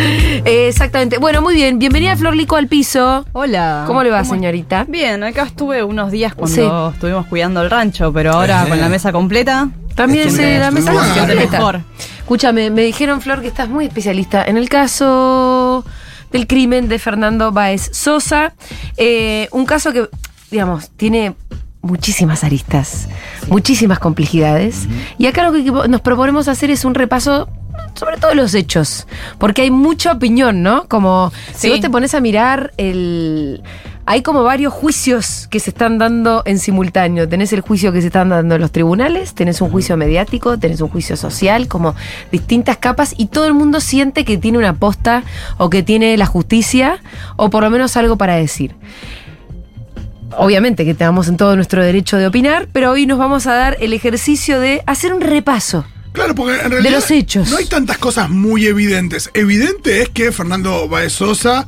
Eh, exactamente. Bueno, muy bien. Bienvenida Flor Lico al piso. Hola. ¿Cómo le va, señorita? Bien, acá estuve unos días cuando Sí. estuvimos cuidando el rancho, pero ahora con la mesa completa. También se la mesa completa. mejor. Escúchame, me dijeron, Flor, que estás muy especialista en el caso del crimen de Fernando Baez Sosa. Eh, un caso que, digamos, tiene muchísimas aristas, muchísimas complejidades. Y acá lo que nos proponemos hacer es un repaso sobre todos los hechos, porque hay mucha opinión, ¿no? Como si vos te pones a mirar el... Hay como varios juicios que se están dando en simultáneo. Tenés el juicio que se están dando en los tribunales, tenés un juicio mediático, tenés un juicio social, como distintas capas, y todo el mundo siente que tiene una posta o que tiene la justicia, o por lo menos algo para decir. Obviamente que tenemos en todo nuestro derecho de opinar, pero hoy nos vamos a dar el ejercicio de hacer un repaso. Claro, porque en realidad los hechos. no hay tantas cosas muy evidentes. Evidente es que Fernando Baez Sosa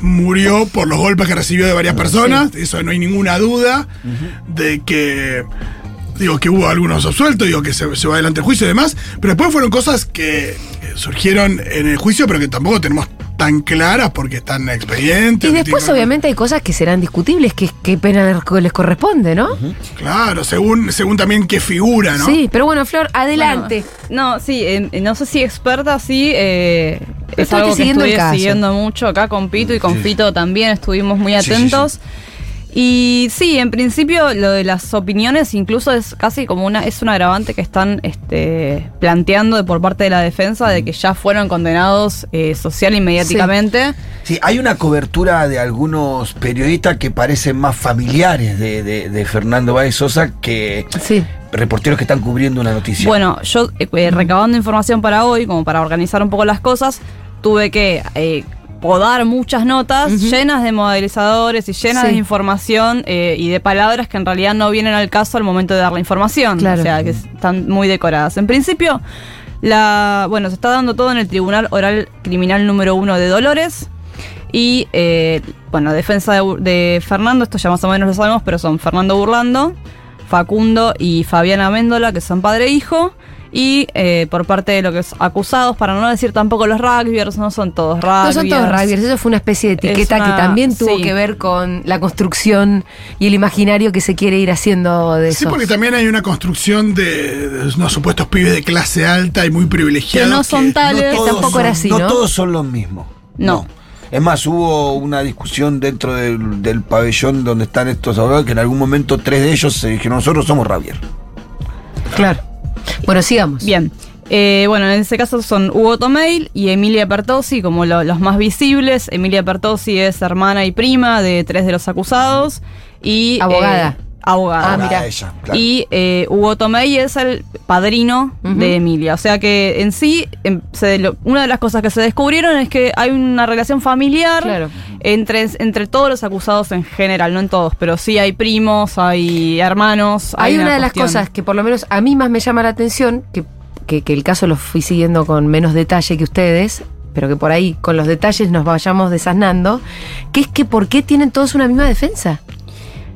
murió por los golpes que recibió de varias personas, eso no hay ninguna duda, de que digo que hubo algunos absueltos, digo que se, se va adelante el juicio y demás, pero después fueron cosas que surgieron en el juicio, pero que tampoco tenemos tan claras porque están en expedientes. Y después, tienen- obviamente, hay cosas que serán discutibles, que qué pena les- corresponde, ¿no? Claro, según, según también qué figura, ¿no? Sí, pero bueno, Flor, adelante. Bueno, no, sí, eh, no sé si experta, sí. eh, es algo que siguiendo el estuve caso. siguiendo mucho acá con Pito y con Sí. Fito también estuvimos muy Sí, sí, atentos. Y sí, en principio lo de las opiniones incluso es casi como una es un agravante que están este, planteando de por parte de la defensa de que ya fueron condenados eh, social y mediáticamente. Sí, hay una cobertura de algunos periodistas que parecen más familiares de, de- de Fernando Báez Sosa que Sí. reporteros que están cubriendo una noticia. Bueno, yo eh, eh, recabando información para hoy, como para organizar un poco las cosas, tuve que eh, podar muchas notas llenas de modelizadores y llenas Sí. de información eh, y de palabras que en realidad no vienen al caso al momento de dar la información. Claro. O sea, que están muy decoradas. En principio, la bueno, se está dando todo en el Tribunal Oral Criminal número uno de Dolores. Y, eh, bueno, defensa de, de Fernando, esto ya más o menos lo sabemos, pero son Fernando Burlando, Facundo y Fabiana Méndola, que son padre e hijo. Y eh, por parte de lo que es acusados, para no decir tampoco los rugbyers, no son todos rugbyers. No son todos rugbyers, eso fue una especie de etiqueta Es una- que también tuvo sí. que ver con la construcción y el imaginario que se quiere ir haciendo de Sí, eso. porque también hay una construcción de, de unos supuestos pibes de clase alta y muy privilegiados. Que no son tales. tampoco son- era así, ¿no? todos son los mismos. No. Es más, hubo una discusión dentro del, del pabellón donde están estos abogados que en algún momento tres de ellos se dijeron, nosotros somos Ravier. Claro. Bueno, sigamos. Bien. Eh, bueno, en ese caso son Hugo Tomeil y Emilia Pertossi como lo- los más visibles. Emilia Pertossi es hermana y prima de tres de los acusados. Y, Abogada. eh, abogada. Ah, mira. ella, claro. Y eh, Hugo Tomei es el padrino de Emilia. O sea que en sí, em, se lo- una de las cosas que se descubrieron es que hay una relación familiar Claro. entre, entre todos los acusados en general, no en todos, pero sí hay primos, hay hermanos. Hay una, de las cosas que por lo menos a mí más me llama la atención, que, que- que el caso lo fui siguiendo con menos detalle que ustedes, pero que por ahí con los detalles nos vayamos desasnando, que es que ¿por qué tienen todos una misma defensa?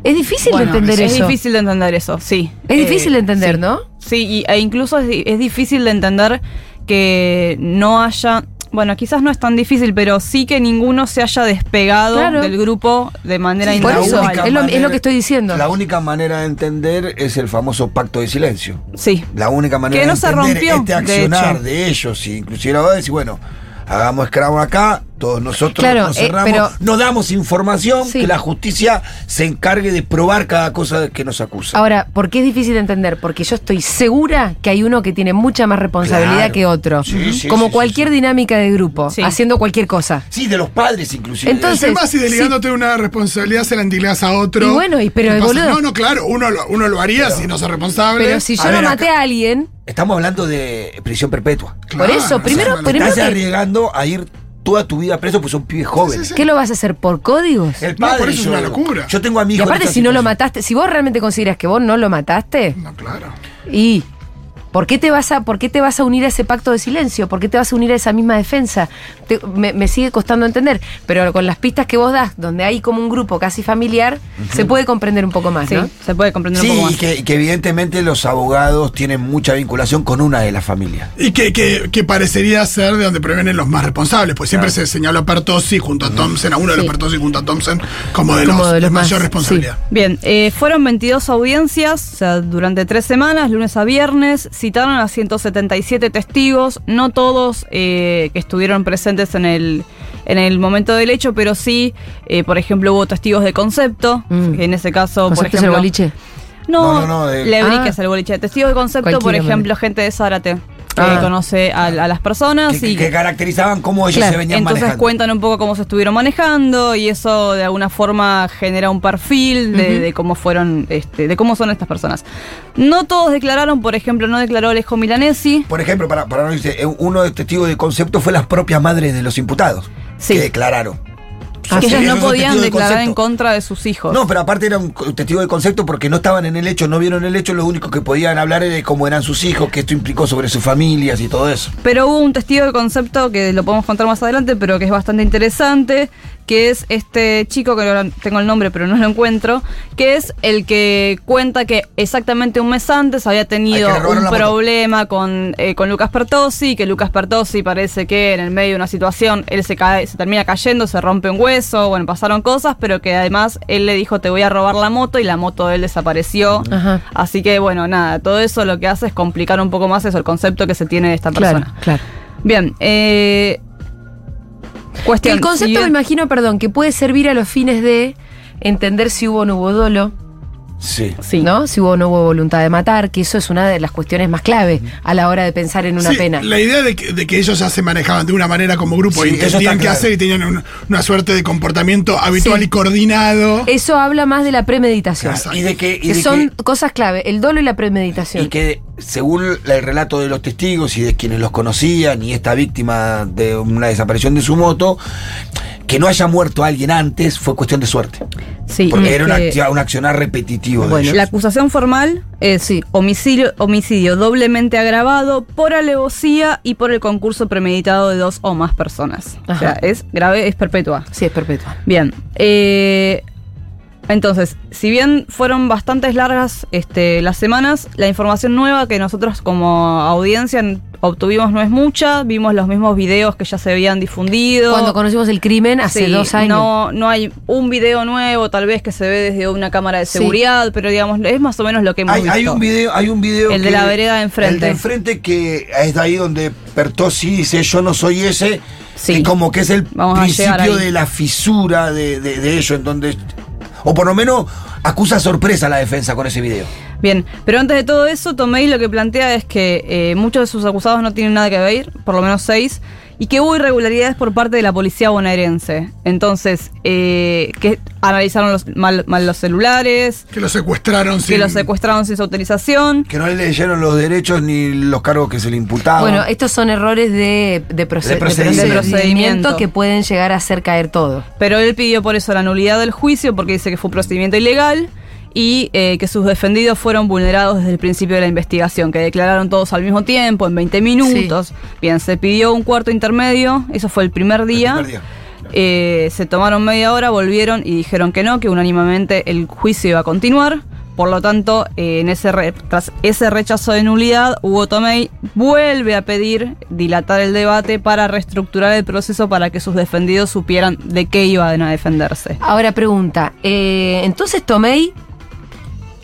Es difícil Bueno, de entender es eso. difícil de entender eso, sí. Es Eh, difícil de entender, sí. ¿no? Sí, y, e incluso es, di- es difícil de entender que no haya. Bueno, quizás no es tan difícil, pero sí que ninguno se haya despegado Claro. del grupo de manera Sí, individual. es lo, es manera- lo que estoy diciendo. La única manera de entender es el famoso pacto de silencio. Sí. La única manera Que no de se entender rompió, este accionar de, ellos, y inclusive la va a decir, bueno, hagamos escravo acá, todos nosotros Claro, nos eh, cerramos, pero- no damos información, Sí. que la justicia se encargue de probar cada cosa que nos acusa. Ahora, ¿por qué es difícil de entender? Porque yo estoy segura que hay uno que tiene mucha más responsabilidad Claro. que otro. Sí, sí, como sí, cualquier sí, dinámica de grupo, Sí. haciendo cualquier cosa. sí, de los padres inclusive. Entonces- tema si delegándote una responsabilidad se la entregás a otro. Y bueno, y pero, No, no, claro, uno lo, uno lo haría si no sos responsable. Pero si yo A no ver, maté acá- a alguien, Estamos hablando de prisión perpetua. Claro, por eso, no primero- malo. primero- Estás que- arriesgando a ir toda tu vida preso, pues son pibes jóvenes. sí. ¿qué lo vas a hacer? ¿Por códigos? El No, padre, por eso es una locura. Yo tengo a mi Y aparte, si no lo mataste, si vos realmente consideras que vos no lo mataste, No, claro. y ¿Por qué, te vas a, ¿Por qué te vas a unir a ese pacto de silencio? ¿Por qué te vas a unir a esa misma defensa? Te- me, me sigue costando entender, pero con las pistas que vos das, donde hay como un grupo casi familiar, se puede comprender un poco más, Sí, ¿no? se puede comprender un poco más. y que, que evidentemente los abogados tienen mucha vinculación con una de las familias. Y que, que, que parecería ser de donde previenen los más responsables, pues siempre se señaló a Pertossi junto a Thompson, a uno de los. Pertossi junto a Thompson, como de, Como los, de los más, mayor responsabilidad. Bien, eh, fueron 22 audiencias, o sea, durante tres semanas, lunes a viernes, citaron a 177 testigos, no todos eh, que estuvieron presentes en el, en el momento del hecho, pero sí, eh, por ejemplo, hubo testigos de concepto, Mm. que en ese caso, por ¿Concepto es el ejemplo... boliche? No, No, no, no, de- Lebrick Ah. es el boliche. Testigos de concepto, por ejemplo, gente de Zárate, que Ah. conoce a, a las personas Que, y... que caracterizaban cómo ellos Claro, se venían Entonces manejando. cuentan un poco cómo se estuvieron manejando y eso de alguna forma genera un perfil de, cómo fueron, este, de cómo son estas personas. No todos declararon, por ejemplo, no declaró Alejo Milanesi. Por ejemplo, para, para no decir, eh, uno de los testigos de concepto fue las propias madres de los imputados Sí. que declararon. Ah, que ellas no podían de declarar en contra de sus hijos. No, pero aparte era un testigo de concepto porque no estaban en el hecho, no vieron el hecho, lo único que podían hablar era de cómo eran sus hijos, que esto implicó sobre sus familias y todo eso. Pero hubo un testigo de concepto que lo podemos contar más adelante, pero que es bastante interesante, que es este chico, que ahora tengo el nombre pero no lo encuentro, que es el que cuenta que exactamente un mes antes había tenido un problema con, eh, con Lucas Pertossi, que Lucas Pertossi parece que en el medio de una situación él se cae, se termina cayendo, se rompe un hueso, bueno, pasaron cosas, pero que además él le dijo te voy a robar la moto y la moto de él desapareció. Ajá. Así que bueno, nada, todo eso lo que hace es complicar un poco más eso, el concepto que se tiene de esta Claro, persona. claro. Bien, eh, cuestión. el concepto, si me bien- imagino, perdón, que puede servir a los fines de entender si hubo o no hubo dolo, Sí. Sí. ¿no? Si hubo o no hubo voluntad de matar, que eso es una de las cuestiones más clave a la hora de pensar en una Sí, pena. La idea de que, de que ellos ya se manejaban de una manera como grupo Sí, y qué claro. hacer y tenían un- una suerte de comportamiento habitual Sí. y coordinado. Eso habla más de la premeditación. Y de que, y Que de son que- cosas clave, el dolo y la premeditación. y que según el relato de los testigos y de quienes los conocían y esta víctima de una desaparición de su moto, que no haya muerto alguien antes fue cuestión de suerte. Sí, Porque era un, que- acti- un accionar repetitivo de Bueno, ellos. La acusación formal es Sí. homicidio, homicidio doblemente agravado por alevosía y por el concurso premeditado de dos o más personas. O sea, es grave, es perpetua. Sí, es perpetua. Bien. eh, entonces, si bien fueron bastantes largas este, las semanas, la información nueva que nosotros como audiencia obtuvimos no es mucha. Vimos los mismos videos que ya se habían difundido. Cuando conocimos el crimen hace Sí, dos años. No, no hay un video nuevo, tal vez que se ve desde una cámara de Sí. seguridad, pero digamos, es más o menos lo que hemos Hay, visto. hay un video, hay un video El de la vereda de enfrente. El de enfrente que es de ahí donde Pertossi dice yo no soy ese. Sí. Y como que es el Vamos principio de la fisura de, de, de ello, en donde. O por lo menos acusa sorpresa a la defensa con ese video. Bien, pero antes de todo eso, Tomei lo que plantea es que eh, muchos de sus acusados no tienen nada que ver, por lo menos seis, y que hubo irregularidades por parte de la policía bonaerense. Entonces, eh, que analizaron los, mal, mal los celulares, Que lo secuestraron que sin- los secuestraron sin su autorización. Que no le leyeron los derechos ni los cargos que se le imputaban. Bueno, estos son errores de, de, proce- De de procedimiento. procedimiento que pueden llegar a hacer caer todo. Pero él pidió por eso la nulidad del juicio porque dice que fue un procedimiento ilegal y eh, que sus defendidos fueron vulnerados desde el principio de la investigación, que declararon todos al mismo tiempo, en 20 minutos. Bien, se pidió un cuarto intermedio, eso fue el primer El día. primer día. Eh, se tomaron media hora, volvieron y dijeron que no, que unánimemente el juicio iba a continuar. Por lo tanto, eh, en ese re- tras ese rechazo de nulidad, Hugo Tomei vuelve a pedir dilatar el debate para reestructurar el proceso para que sus defendidos supieran de qué iban a defenderse. Ahora pregunta, eh, entonces Tomei,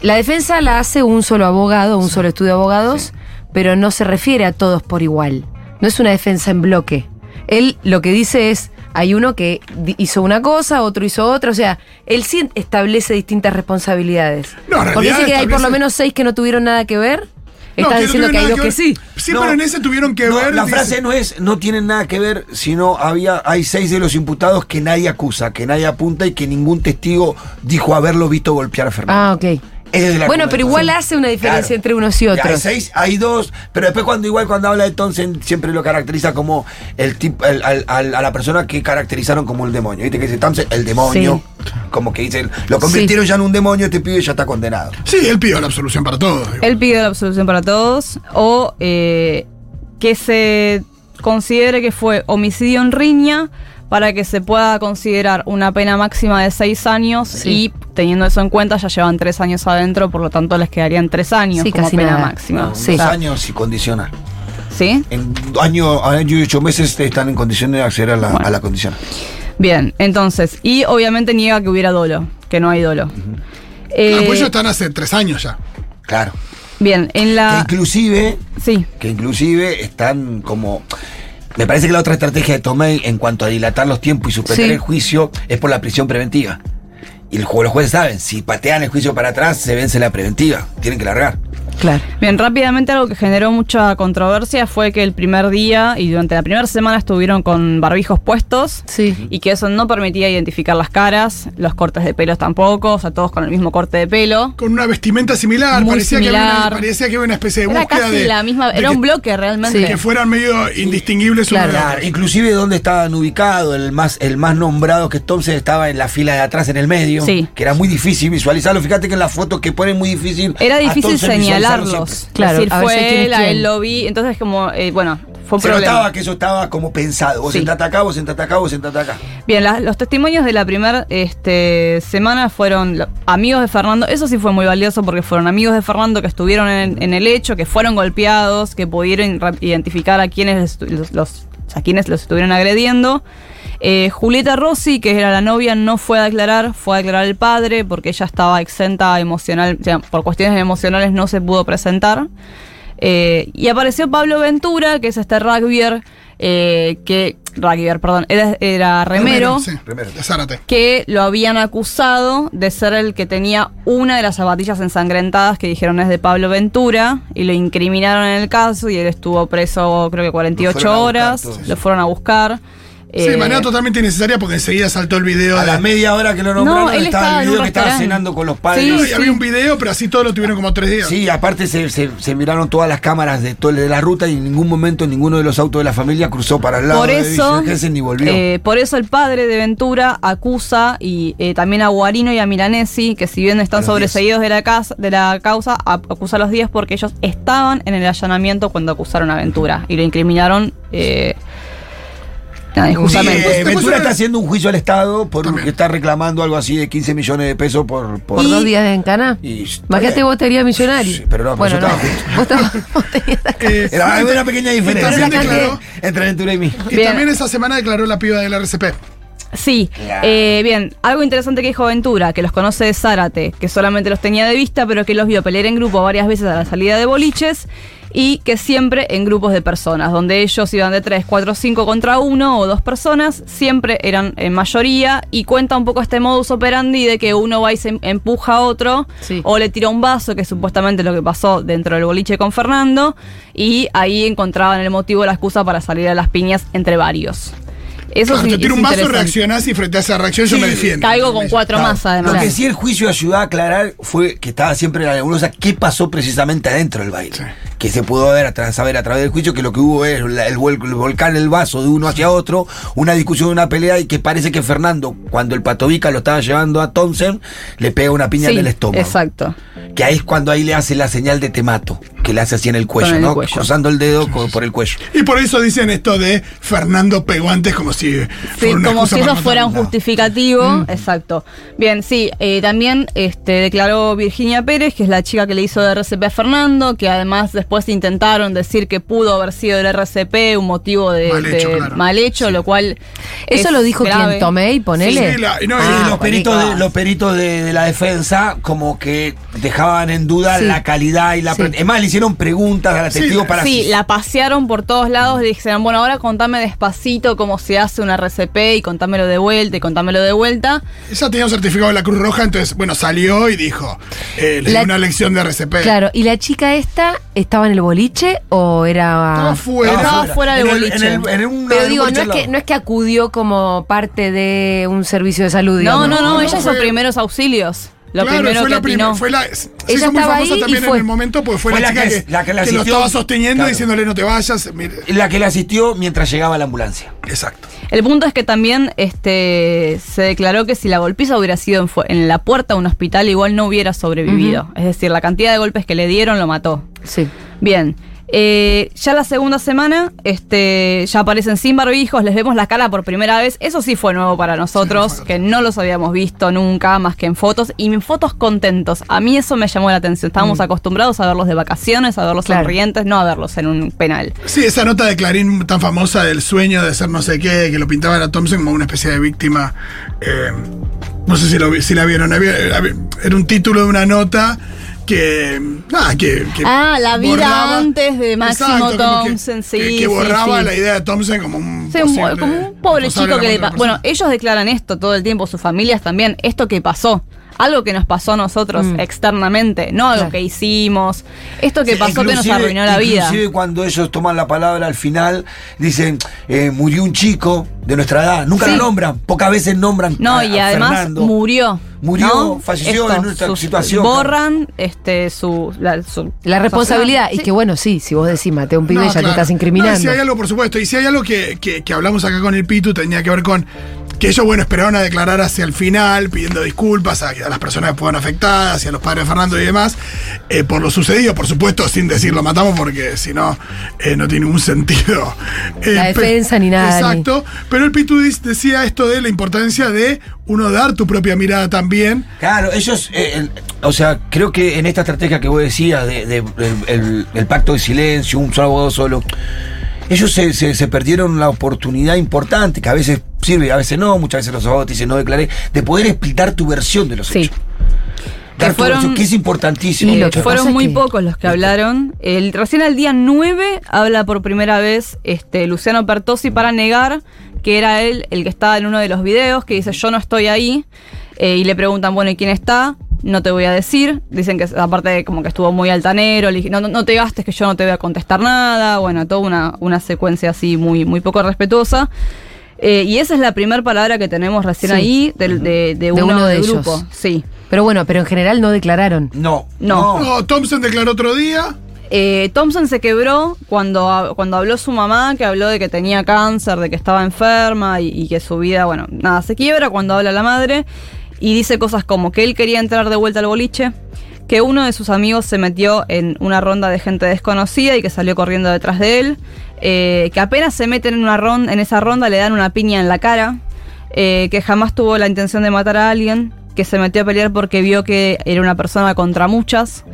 la defensa la hace un solo abogado, un solo estudio de abogados, pero no se refiere a todos por igual. No es una defensa en bloque. Él lo que dice es, hay uno que hizo una cosa, otro hizo otra, o sea, él sí establece distintas responsabilidades. No, Porque dice que hay por lo menos seis que no tuvieron nada que ver. No, Estás no diciendo que hay dos que sí. Sí, No, pero en ese tuvieron que no, ver. La dice- frase no es no tienen nada que ver, sino había hay seis de los imputados que nadie acusa, que nadie apunta y que ningún testigo dijo haberlo visto golpear a Fernando. Ah, ok. Ese es el Bueno, pero igual hace una diferencia Claro. entre unos y Ya, Hay otros. seis, hay dos, pero después cuando igual cuando habla de Thompson siempre lo caracteriza como el tipo, el- al- al- a la persona que caracterizaron como el demonio. ¿Viste que dice Thompson? El demonio. Sí. Como que dicen, lo convirtieron ya en un demonio, este pibe ya está condenado. Sí, él pidió la absolución para todos. Él pidió la absolución para todos o eh, que se considere que fue homicidio en riña para que se pueda considerar una pena máxima de seis años Sí. y teniendo eso en cuenta ya llevan tres años adentro, por lo tanto les quedarían tres años Sí, como casi pena nada. máxima. No, Sí. Dos años y condicional. ¿Sí? En año, año y ocho meses están en condiciones de acceder a la, Bueno. a la condición. Bien, entonces, y obviamente niega que hubiera dolo, que no hay dolo. Eh, Ah, pues ellos están hace tres años ya. Claro. bien, en Que la... inclusive, Sí, que inclusive están como. Me parece que la otra estrategia de Tomei en cuanto a dilatar los tiempos y suspender Sí. el juicio es por la prisión preventiva. Y el los jueces saben, si patean el juicio para atrás, se vence la preventiva. Tienen que largar. Claro. Bien, rápidamente algo que generó mucha controversia fue que el primer día y durante la primera semana estuvieron con barbijos puestos Sí. y que eso no permitía identificar las caras, los cortes de pelos tampoco, o sea, todos con el mismo corte de pelo. Con una vestimenta similar. Muy parecía, Que había similar. una, parecía que había una especie de Era búsqueda casi de. la misma, de era que, un bloque realmente. Sí. Que fueran medio indistinguibles Claro. Claro, inclusive donde estaban ubicados, el más, el más nombrado que Thompson estaba en la fila de atrás en el medio, Sí. que era muy difícil visualizarlo. Fíjate que en la foto que ponen muy difícil. Era difícil Thompson siempre. Claro, decir, ver si fue es él, a él lo vi. Entonces, como, eh, bueno, fue un Se problema. notaba que eso estaba como pensado. Vos Sí. sentate acá, vos sentate acá, vos sentate acá. Bien, la- los testimonios de la primera este, semana fueron lo- amigos de Fernando. Eso sí fue muy valioso porque fueron amigos de Fernando que estuvieron en, en el hecho, que fueron golpeados, que pudieron identificar a quienes los, los- a quienes los estuvieron agrediendo. Eh, Julieta Rossi, que era la novia, no fue a declarar, fue a declarar el padre porque ella estaba exenta emocional, o sea, por cuestiones emocionales no se pudo presentar. Eh, y apareció Pablo Ventura, que es este rugbyer, eh, que, rugbyer, perdón, era, era remero, Sí, Remero. de que lo habían acusado de ser el que tenía una de las zapatillas ensangrentadas que dijeron es de Pablo Ventura y lo incriminaron en el caso y él estuvo preso creo que Lo 48 fueron a buscar horas, lo fueron a buscar. Sí, Eh, de manera totalmente innecesaria porque enseguida saltó el video. A de- la media hora que lo nombraron No, él estaba estaba el en video un que estaba cenando con los padres. Sí, No, y había un video, pero así todos lo tuvieron como tres días. Sí, aparte se, se- se miraron todas las cámaras de, todo, de la ruta y en ningún momento ninguno de los autos de la familia cruzó para el lado Por de eso, Gesell ni volvió. eh, por eso el padre de Ventura acusa y eh, también a Guarino y a Milanesi, que si bien están sobreseídos de la, casa, de la causa, a- acusa a los 10 porque ellos estaban en el allanamiento cuando acusaron a Ventura y lo incriminaron eh, nada, Sí, injustamente. eh, Después Ventura está haciendo un juicio al Estado por También. que está reclamando algo así de 15 millones de pesos por... por Por dos días en Cana. Y- Imagínate vos estarías millonario. Sí, pero no, pero bueno, yo no. Vos estabas- vos. Eh, Era hay una pequeña diferencia también entre, declaró- entre Ventura y mí. Y Bien. también esa semana declaró la piba del RCP. Sí, eh, bien, algo interesante que dijo Ventura, que los conoce de Zárate, que solamente los tenía de vista, pero que los vio pelear en grupo varias veces a la salida de boliches y que siempre en grupos de personas, donde ellos iban de 3, 4, 5 contra uno o dos personas, siempre eran en mayoría y cuenta un poco este modus operandi de que uno va y se em- empuja a otro Sí. o le tira un vaso, que es supuestamente lo que pasó dentro del boliche con Fernando, y ahí encontraban el motivo, la excusa para salir a las piñas entre varios. Eso Claro, sí te tiro un vaso, reaccionás y frente a esa reacción yo me defiendo. Caigo con cuatro Claro. más, además. Lo que sí el juicio ayudó a aclarar fue que estaba siempre la nebulosa qué pasó precisamente adentro del baile. Sí. Que se pudo ver a tra- saber a través del juicio que lo que hubo es la- el, vuel- el volcar el vaso de uno hacia otro, una discusión, una pelea y que parece que Fernando, cuando el patovica lo estaba llevando a Thompson, le pega una piña Sí, en el estómago. Exacto. Que ahí es cuando ahí le hace la señal de te mato, que le hace así en el cuello, el ¿no? cuello. Cruzando el dedo co- por el cuello. Y por eso dicen esto de Fernando pegó antes como si Sí, como si eso fuera un justificativo. Exacto. Bien, sí, eh, también este, declaró Virginia Pérez, que es la chica que le hizo de RCP a Fernando, que además después intentaron decir que pudo haber sido el RCP un motivo de Mal hecho, de claro. mal hecho, lo cual. Eso es lo dijo grave. quien Tomei, ponele. Sí, la- y no, Sí, y- Ah, los peritos, de, los peritos de, de la defensa como que dejaban en duda Sí. la calidad y la... Es más, le hicieron preguntas a la Sí, testigo para... Sí, la pasearon por todos lados, dijeron, bueno, ahora contame despacito cómo se hace una RCP y contámelo de vuelta y contámelo de vuelta. ella tenía un certificado de la Cruz Roja, entonces, bueno, salió y dijo, eh, le La- dio una lección de RCP. Claro, ¿y la chica esta estaba en el boliche o era.? Estaba fuera. Estaba fuera del En el- boliche. en el- en un- Pero en un digo, no boliche es, al lado. que, no es que acudió como parte de un servicio de salud. No, digamos. no, no, no, ella hizo primeros auxilios. Lo Claro, primero fue que la primera. Fue la, se Ella hizo muy estaba famosa ahí y también fue. en el momento, porque fue, Fue la, la chica que- que, la que la que lo asistió. estaba sosteniendo Claro. diciéndole no te vayas. Mire, La que le asistió mientras llegaba la ambulancia. Exacto. El punto es que también este, se declaró que si la golpiza hubiera sido en, fu- en la puerta de un hospital, igual no hubiera sobrevivido. Es decir, la cantidad de golpes que le dieron lo mató. Sí. Bien. eh, ya la segunda semana, este, ya aparecen sin barbijos, les vemos la cara por primera vez. Eso sí fue nuevo para nosotros, que no los habíamos visto nunca más que en fotos. Y en fotos contentos. A mí eso me llamó la atención. Estábamos acostumbrados a verlos de vacaciones, a verlos Claro. sonrientes, no a verlos en un penal. Sí, esa nota de Clarín tan famosa del sueño de ser no sé qué, que lo pintaba a Thompson como una especie de víctima. eh, no sé si, lo, si la vieron. había- había- era un título de una nota que. Nada, que, que Ah, la vida borraba- antes de Máximo Exacto, como que- Thompson, sí, Que, borraba sí. la idea de Thompson como un. Sí, un- posible como un pobre chico que le Bueno, ellos declaran esto todo el tiempo, sus familias también, esto que pasó. Algo que nos pasó a nosotros Mm. externamente, no algo Claro. que hicimos. Esto que Sí, pasó que nos arruinó la vida. Inclusive cuando ellos toman la palabra al final, dicen, eh, murió un chico de nuestra edad. Nunca Sí. lo nombran, pocas veces nombran No, a- y a además Fernando. murió. Murió, ¿no? falleció en nuestra sus- situación, Borran este, su, la, su- La responsabilidad. Sí. Y que bueno, sí, si vos decís mate a un pibe, No, ya te claro. estás No, y incriminando. si hay algo, por supuesto, y si hay algo que, que- que hablamos acá con el Pitu, tenía que ver con que ellos, bueno, esperaron a declarar hacia el final, pidiendo disculpas a, a las personas que fueron afectadas y a los padres de Fernando y demás, eh, por lo sucedido, por supuesto, sin decir lo matamos, porque si no, eh, no tiene ningún sentido. Eh, La pe- defensa ni nada, Exacto. Pero el Pitu dis- decía esto de la importancia de uno dar tu propia mirada también. Claro, ellos, eh, el- o sea, creo que en esta estrategia que vos decías, de, de- el, el- el pacto de silencio, un solo abogado solo, ellos se, se- se perdieron la oportunidad importante, que a veces sirve, a veces no, muchas veces los abogados te dicen no declaré, de poder explicar tu versión de los Sí. hechos. Dar Que tu fueron- versión, que es importantísimo. Y lo que fueron muy que- pocos los que hablaron. El, recién al día 9 habla por primera vez este, Luciano Pertosi para negar que era él el que estaba en uno de los videos, que dice yo no estoy ahí. Eh, y le preguntan, bueno, ¿y quién está? No te voy a decir. Dicen que aparte de como que estuvo muy altanero, le dije, no, no, no te gastes que yo no te voy a contestar nada. Bueno, toda una, una secuencia así muy, muy poco respetuosa. Eh, y esa es la primera palabra que tenemos recién Sí. ahí del- de, de uno, uno de del ellos. grupo. Sí. Pero bueno, pero en general no declararon. No, No. No, Thompson declaró otro día. Eh, Thompson se quebró cuando, cuando habló su mamá, que habló de que tenía cáncer, de que estaba enferma y, y que su vida, bueno, nada, se quiebra cuando habla la madre y dice cosas como que él quería entrar de vuelta al boliche, que uno de sus amigos se metió en una ronda de gente desconocida y que salió corriendo detrás de él, eh, que apenas se meten en, una ronda, en esa ronda le dan una piña en la cara, eh, que jamás tuvo la intención de matar a alguien, que se metió a pelear porque vio que era una persona contra muchas,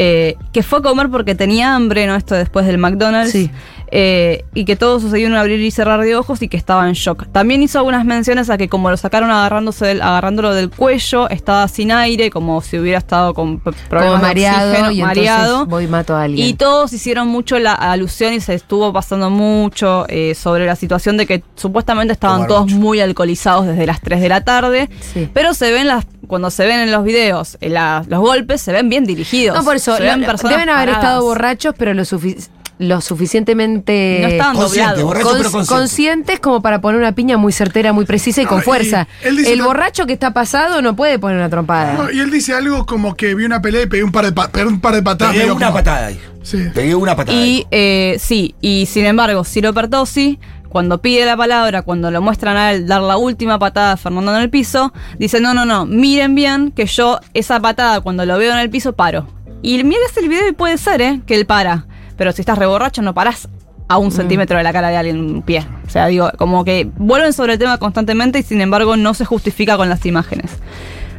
eh, que fue a comer porque tenía hambre, ¿no? Esto después del McDonald's. Sí. eh, y que todo sucedió en un abrir y cerrar de ojos y que estaba en shock. También hizo algunas menciones a que como lo sacaron agarrándose del- agarrándolo del cuello, estaba sin aire, como si hubiera estado con problemas Como de mareado oxígeno, y mareado. voy y mato a alguien. Y todos hicieron mucho la alusión y se estuvo pasando mucho eh, sobre la situación de que supuestamente estaban Tomar todos mucho. muy alcoholizados desde las 3 de la tarde. Sí. Pero se ven las cuando se ven en los videos eh, la- los golpes, se ven bien dirigidos. No, por eso, Personas deben haber paradas. estado borrachos, pero lo, sufi- lo suficientemente No estaban Consciente, doblados. borracho, pero cons- consciente. conscientes como para poner una piña muy certera, muy precisa y No, con y fuerza. él dice El borracho que está pasado no puede poner una trompada. No, y él dice algo como que vi una pelea y pegué un par de, pa- pegué un par de patadas. Pegué una como- patada ahí. Sí. Pegué una patada Y eh, sí, y sin embargo, Ciro Pertosi, cuando pide la palabra, cuando lo muestran a él dar la última patada a Fernando en el piso, dice, no, no, no, miren bien que yo esa patada cuando lo veo en el piso paro. Y miras el video y puede ser, ¿eh? Que él para. Pero si estás reborracho no parás a un centímetro de la cara de alguien, un pie. O sea, digo, como que vuelven sobre el tema constantemente y sin embargo no se justifica con las imágenes.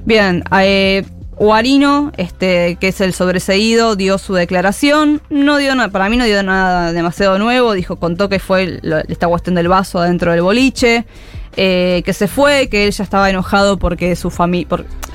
Bien, eh, Guarino, este, que es el sobreseído, dio su declaración. No dio nada, para mí no dio nada demasiado nuevo. Dijo, contó que fue esta cuestión del vaso adentro del boliche. Eh, que se fue, que él ya estaba enojado porque su familia,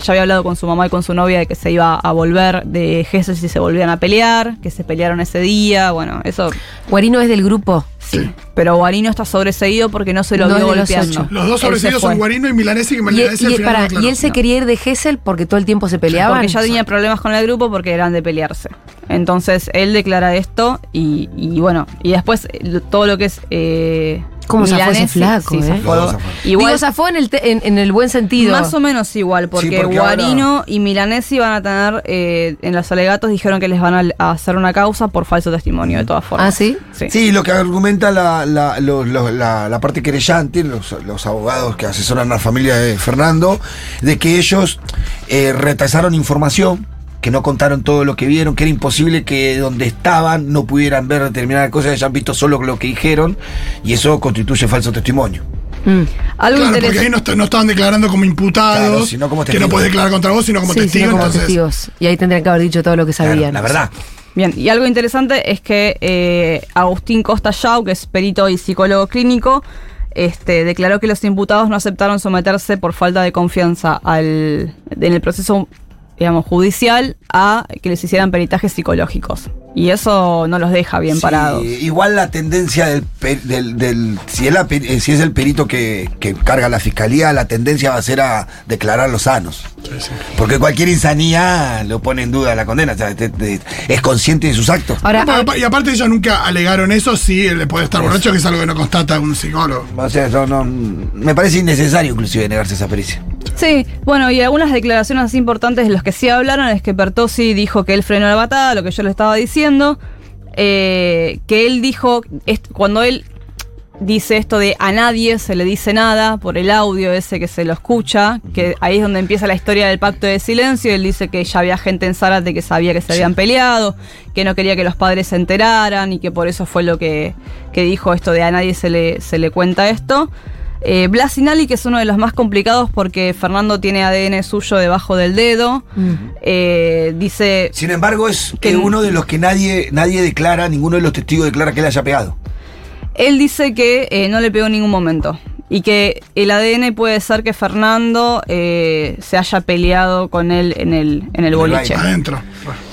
ya había hablado con su mamá y con su novia de que se iba a volver de Gesell si se volvían a pelear, que se pelearon ese día, bueno, eso Guarino es del grupo. sí. Pero Guarino está sobreseído porque no se lo No vio los golpeando. ocho. Los dos sobreseídos son. Guarino y Milanesi, que Y, al y- no declaró. y él se No. quería ir de Gessel porque todo el tiempo se peleaban. Porque ya tenía problemas con el grupo porque eran de pelearse. Entonces él declara esto y, y bueno, y después eh, todo lo que es eh, ¿Cómo zafó ese flaco, sí, eh? zafó. Zafó. Igual Digo, zafó en el, te- en, en el buen sentido. Más o menos igual, porque, porque Guarino y Milanesi van a tener, eh, en los alegatos dijeron que les van a, a hacer una causa por falso testimonio, de todas formas. ¿Ah, sí? Sí. Sí, lo que argumenta la, la, los- los- la- la parte querellante, los, los abogados que asesoran a la familia de Fernando, de que ellos eh, retrasaron información, que no contaron todo lo que vieron, que era imposible que donde estaban no pudieran ver determinadas cosas, hayan visto solo lo que dijeron, y eso constituye falso testimonio. Mm. Algo Claro, porque ahí no, est- no estaban declarando como imputados, Claro, sino como que testigos. no puedes declarar contra vos, sino como Sí, testigo. sino como entonces, testigos. Y ahí tendrían que haber dicho todo lo que Claro, sabían. la verdad. Bien, y algo interesante es que eh, Agustín Costa Yau, que es perito y psicólogo clínico, este, declaró que los imputados no aceptaron someterse por falta de confianza al, en el proceso digamos, judicial a que les hicieran peritajes psicológicos. Y eso no los deja bien Sí, parados. Igual la tendencia del, del, del- si, es la eh, si es el perito que, que carga la fiscalía, la tendencia va a ser a declarar los sanos. Porque cualquier insanía lo pone en duda la condena. o sea, te- te- es consciente de sus actos. Ahora, No, y aparte ellos nunca alegaron eso, sí, él puede estar borracho, que es algo que no constata un psicólogo. O sea, no, no- me parece innecesario inclusive negarse esa pericia. Sí, bueno, y algunas declaraciones así importantes de los que sí hablaron es que Pertossi dijo que él frenó la batalla, lo que yo le estaba diciendo, eh, que él dijo, cuando él dice esto de a nadie se le dice nada por el audio ese que se lo escucha, que ahí es donde empieza la historia del pacto de silencio, él dice que ya había gente en Zárate que sabía que se habían peleado, que no quería que los padres se enteraran y que por eso fue lo que, que dijo esto de a nadie se le, se le cuenta esto. Eh, Blasinali, que es uno de los más complicados porque Fernando tiene ADN suyo debajo del dedo, Mm. eh, dice... Sin embargo, es Que- que uno de los que nadie, nadie declara, ninguno de los testigos declara que le haya pegado. Él dice que eh, no le pegó en ningún momento. Y que el ADN puede ser que Fernando eh, se haya peleado con él en el, en el boliche. Adentro.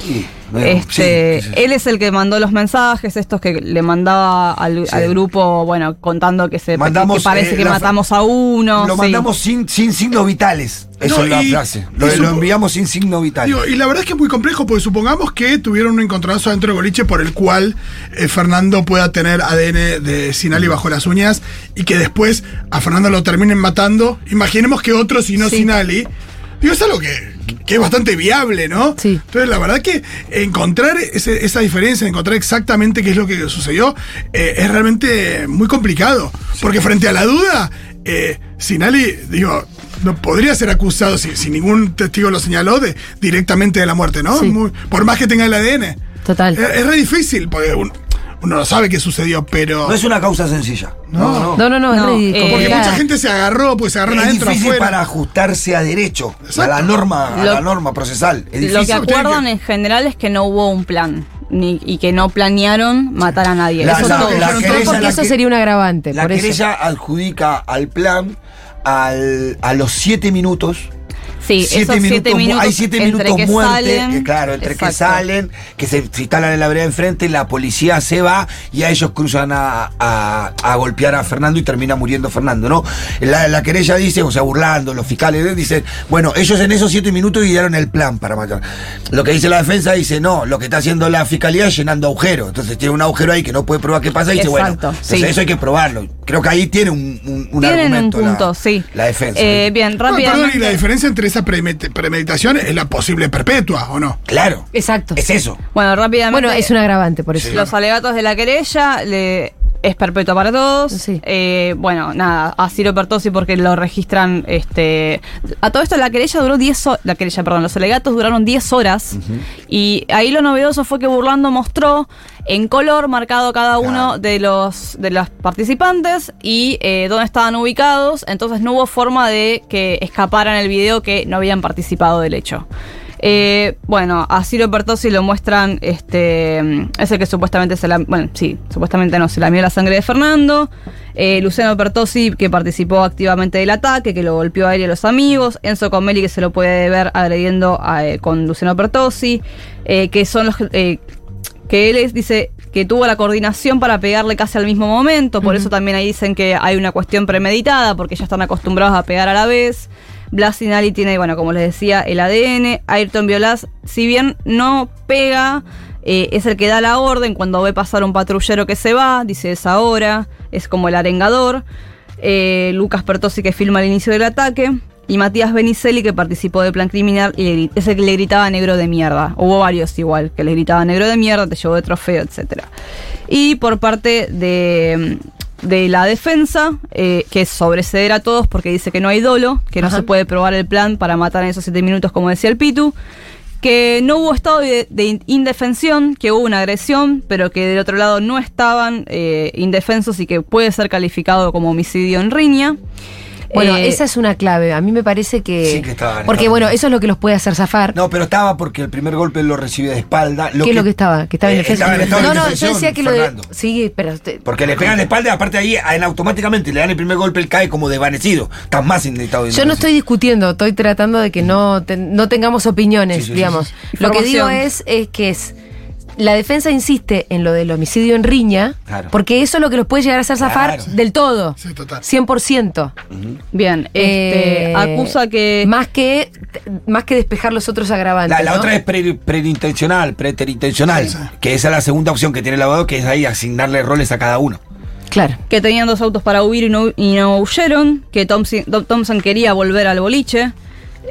Sí, bueno, Este, sí, sí, sí. él es el que mandó los mensajes, estos que le mandaba al, Sí. al grupo, bueno, contando que se Mandamos, que parece eh, que matamos a uno. Lo sí. mandamos sin, sin signos vitales. Eso No, es la y- frase. Lo, enviamos sin signos vitales. Digo, y la verdad es que es muy complejo, porque supongamos que tuvieron un encontronazo dentro del boliche por el cual eh, Fernando pueda tener ADN de Sinali bajo las uñas y que después a Fernando lo terminen matando. Imaginemos que otro, si no Sí. Sinali. Digo, es algo que, que es bastante viable, ¿no? Sí. Entonces, la verdad que encontrar ese- esa diferencia, encontrar exactamente qué es lo que sucedió, eh, es realmente muy complicado. Porque frente a la duda, eh, Sinali, digo, no podría ser acusado, si, si ningún testigo lo señaló, de, directamente de la muerte, ¿no? Sí. Muy- por más que tenga el ADN. Total. Es, es re difícil, porque un- uno no sabe qué sucedió, pero. No es una causa sencilla. No. No, no, no, No, es re eh, porque mucha gente se agarró, pues se agarraron Es adentro, difícil afuera. para ajustarse a derecho, a la norma, a la norma procesal. Es Lo que acuerdan que- en general es que no hubo un plan ni, y que no planearon matar a nadie. La- Eso la- todo. la Pero querella- porque eso sería un agravante. La por eso. querella adjudica al plan al, a los siete minutos. Sí, esos siete mu- minutos, hay siete entre minutos que muerte, salen, eh, claro, entre que salen, que se, se instalan en la vereda enfrente, la policía se va y a ellos cruzan a, a- a golpear a Fernando y termina muriendo Fernando, ¿no? La, la querella dice, o sea, burlando, los fiscales dicen, bueno, ellos en esos siete minutos idearon el plan para matar. Lo que dice la defensa dice, no, lo que está haciendo la fiscalía es llenando agujeros. Entonces tiene un agujero ahí que no puede probar qué pasa y dice, bueno, entonces sí. eso hay que probarlo. Creo que ahí tiene un, un, un Tienen un argumento la- punto, sí. La defensa. Eh, bien, No, perdón, rápidamente. y la diferencia entre esa premeditación premeditación es la posible perpetua, ¿o no? Claro. Exacto. Es eso. Bueno, rápidamente. Bueno, es un agravante por eso. Sí. Los alegatos de la querella le, es perpetua para todos. Sí. Eh, bueno, nada, a Ciro Pertosi porque lo registran. este A todo esto la querella duró 10 horas. La querella, perdón, los alegatos duraron 10 horas. Y ahí lo novedoso fue que Burlando mostró en color marcado cada uno Claro. de los de los participantes y eh, dónde estaban ubicados. Entonces no hubo forma de que escaparan el video que no habían participado del hecho. Eh, bueno, a Ciro Pertossi lo muestran, este, es el que supuestamente se la, bueno, sí, supuestamente no, se la la sangre de Fernando. Eh, Luciano Pertossi, que participó activamente del ataque, que lo golpeó a él y a los amigos. Enzo Comelli, que se lo puede ver agrediendo a, eh, con Luciano Pertossi. eh, que son los eh, que él es- dice que tuvo la coordinación para pegarle casi al mismo momento, por eso también ahí dicen que hay una cuestión premeditada, porque ya están acostumbrados a pegar a la vez. Blasinali tiene, bueno, como les decía, el ADN. Ayrton Violas, si bien no pega, eh, es el que da la orden cuando ve pasar un patrullero que se va, dice es ahora, es como el arengador. Eh, Lucas Pertosi que filma el inicio del ataque. Y Matías Benicelli que participó del plan criminal es el que le gritaba negro de mierda. Hubo varios igual, que le gritaban negro de mierda, te llevó de trofeo, etc. Y por parte de, de la defensa, eh, que es sobreceder a todos porque dice que no hay dolo, que no se puede probar el plan para matar en esos siete minutos como decía el Pitu que no hubo estado de, de in- indefensión, que hubo una agresión, pero que del otro lado no estaban eh, indefensos y que puede ser calificado como homicidio en riña. Bueno, Eh, esa es una clave. A mí me parece que. Sí, que estaban, Porque, estaban. bueno, eso es lo que los puede hacer zafar. No, pero estaba porque el primer golpe lo recibe de espalda. ¿Qué es lo que estaba? Que estaba en Eh, defensa. no, no, yo decía que lo de. Sí, pero. Porque le pegan de espalda, aparte ahí, en automáticamente le dan el primer golpe, él cae como desvanecido. Estás más en estado de Yo no estoy discutiendo, estoy tratando de que no, te- no tengamos opiniones, Sí, sí, sí, digamos. sí, Lo que digo es, es que es. La defensa insiste en lo del homicidio en riña, Claro. porque eso es lo que los puede llegar a hacer zafar Claro. del todo. Sí, total. 100%. Bien, este, Eh, acusa que... Más que, más que despejar los otros agravantes. La, la ¿no? otra es pre- preintencional, preterintencional, Sí, que esa es la segunda opción que tiene el abogado, que es ahí asignarle roles a cada uno. Claro. que tenían dos autos para huir y no, y no huyeron, que Thompson, Thompson quería volver al boliche.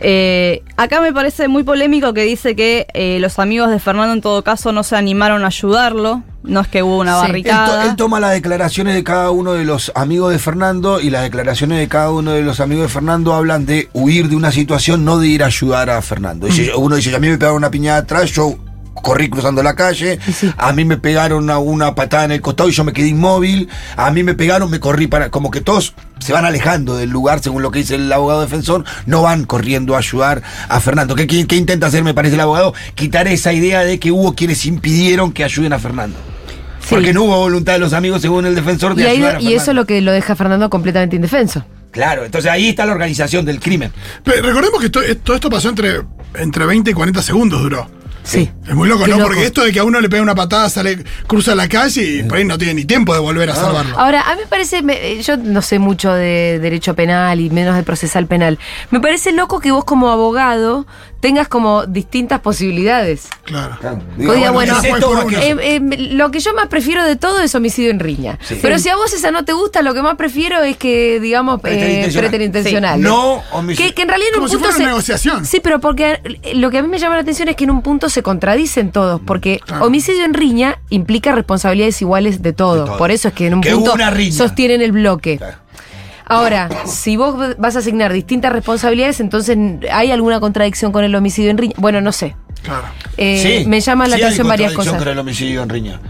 Eh, acá me parece muy polémico que dice que eh, los amigos de Fernando en todo caso no se animaron a ayudarlo, no es que hubo una Sí. Él, to- barricada. él toma las declaraciones de cada uno de los amigos de Fernando y las declaraciones de cada uno de los amigos de Fernando hablan de huir de una situación, no de ir a ayudar a Fernando. Yo- Uno dice, a mí me pegaron una piñada atrás, yo corrí cruzando la calle, sí. a mí me pegaron una, una patada en el costado y yo me quedé inmóvil, a mí me pegaron, me corrí para... Como que todos se van alejando del lugar, según lo que dice el abogado defensor, no van corriendo a ayudar a Fernando. ¿Qué, qué- qué intenta hacer, me parece, el abogado? Quitar esa idea de que hubo quienes impidieron que ayuden a Fernando. Sí. Porque no hubo voluntad de los amigos, según el defensor, de Y, ahí- ayudar a y eso es Fernando. lo que lo deja a Fernando completamente indefenso. Claro, entonces ahí está la organización del crimen. Pero recordemos que esto- todo esto pasó entre, entre 20 y 40 segundos duró. Sí. Es muy loco, Qué ¿no? loco. Porque esto de que a uno le pega una patada, sale, cruza la calle y por ahí no tiene ni tiempo de volver a salvarlo. Ahora, a mí me parece, me- eh, yo no sé mucho de derecho penal y menos de procesal penal. Me parece loco que vos como abogado tengas como distintas posibilidades. Claro. Digo, bueno, ese ¿es fue esto por o uno. aquello? Eh, eh, lo que yo más prefiero de todo es homicidio en riña. Sí. Pero si a vos esa no te gusta, lo que más prefiero es que, digamos, eh, Preterintencional. Sí. No homicidio. Que, que en realidad en Como un si punto fuera una se- negociación. Sí, pero porque eh, lo que a mí me llama la atención es que en un punto se contradicen todos. Porque Claro. homicidio en riña implica responsabilidades iguales de todo. De todo. Por eso es que en un Que punto una riña. sostienen el bloque. Claro. Ahora, si vos vas a asignar distintas responsabilidades, entonces ¿hay alguna contradicción con el homicidio en riña? Bueno, no sé. Claro. Eh, Sí, me llaman la sí hay atención varias contradicción cosas. con el homicidio en riña.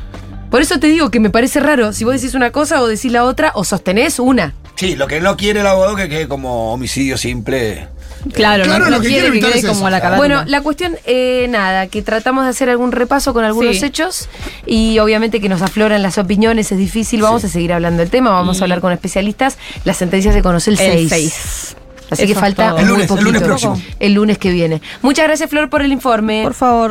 Por eso te digo que me parece raro si vos decís una cosa o decís la otra o sostenés una. Sí, lo que no quiere el abogado que quede como homicidio simple. Claro, Claro, no, lo no que quiere quiere que quede es como eso. la carátula. Bueno, la cuestión, eh, nada, que tratamos de hacer algún repaso con algunos Sí. hechos y obviamente que nos afloran las opiniones, es difícil, vamos a seguir hablando del tema, vamos Y- a hablar con especialistas. La sentencia se conoce el 6. El 6. Así que Eso falta. El muy lunes- el lunes poquito. próximo. El lunes que viene. Muchas gracias, Flor, por el informe. Por favor.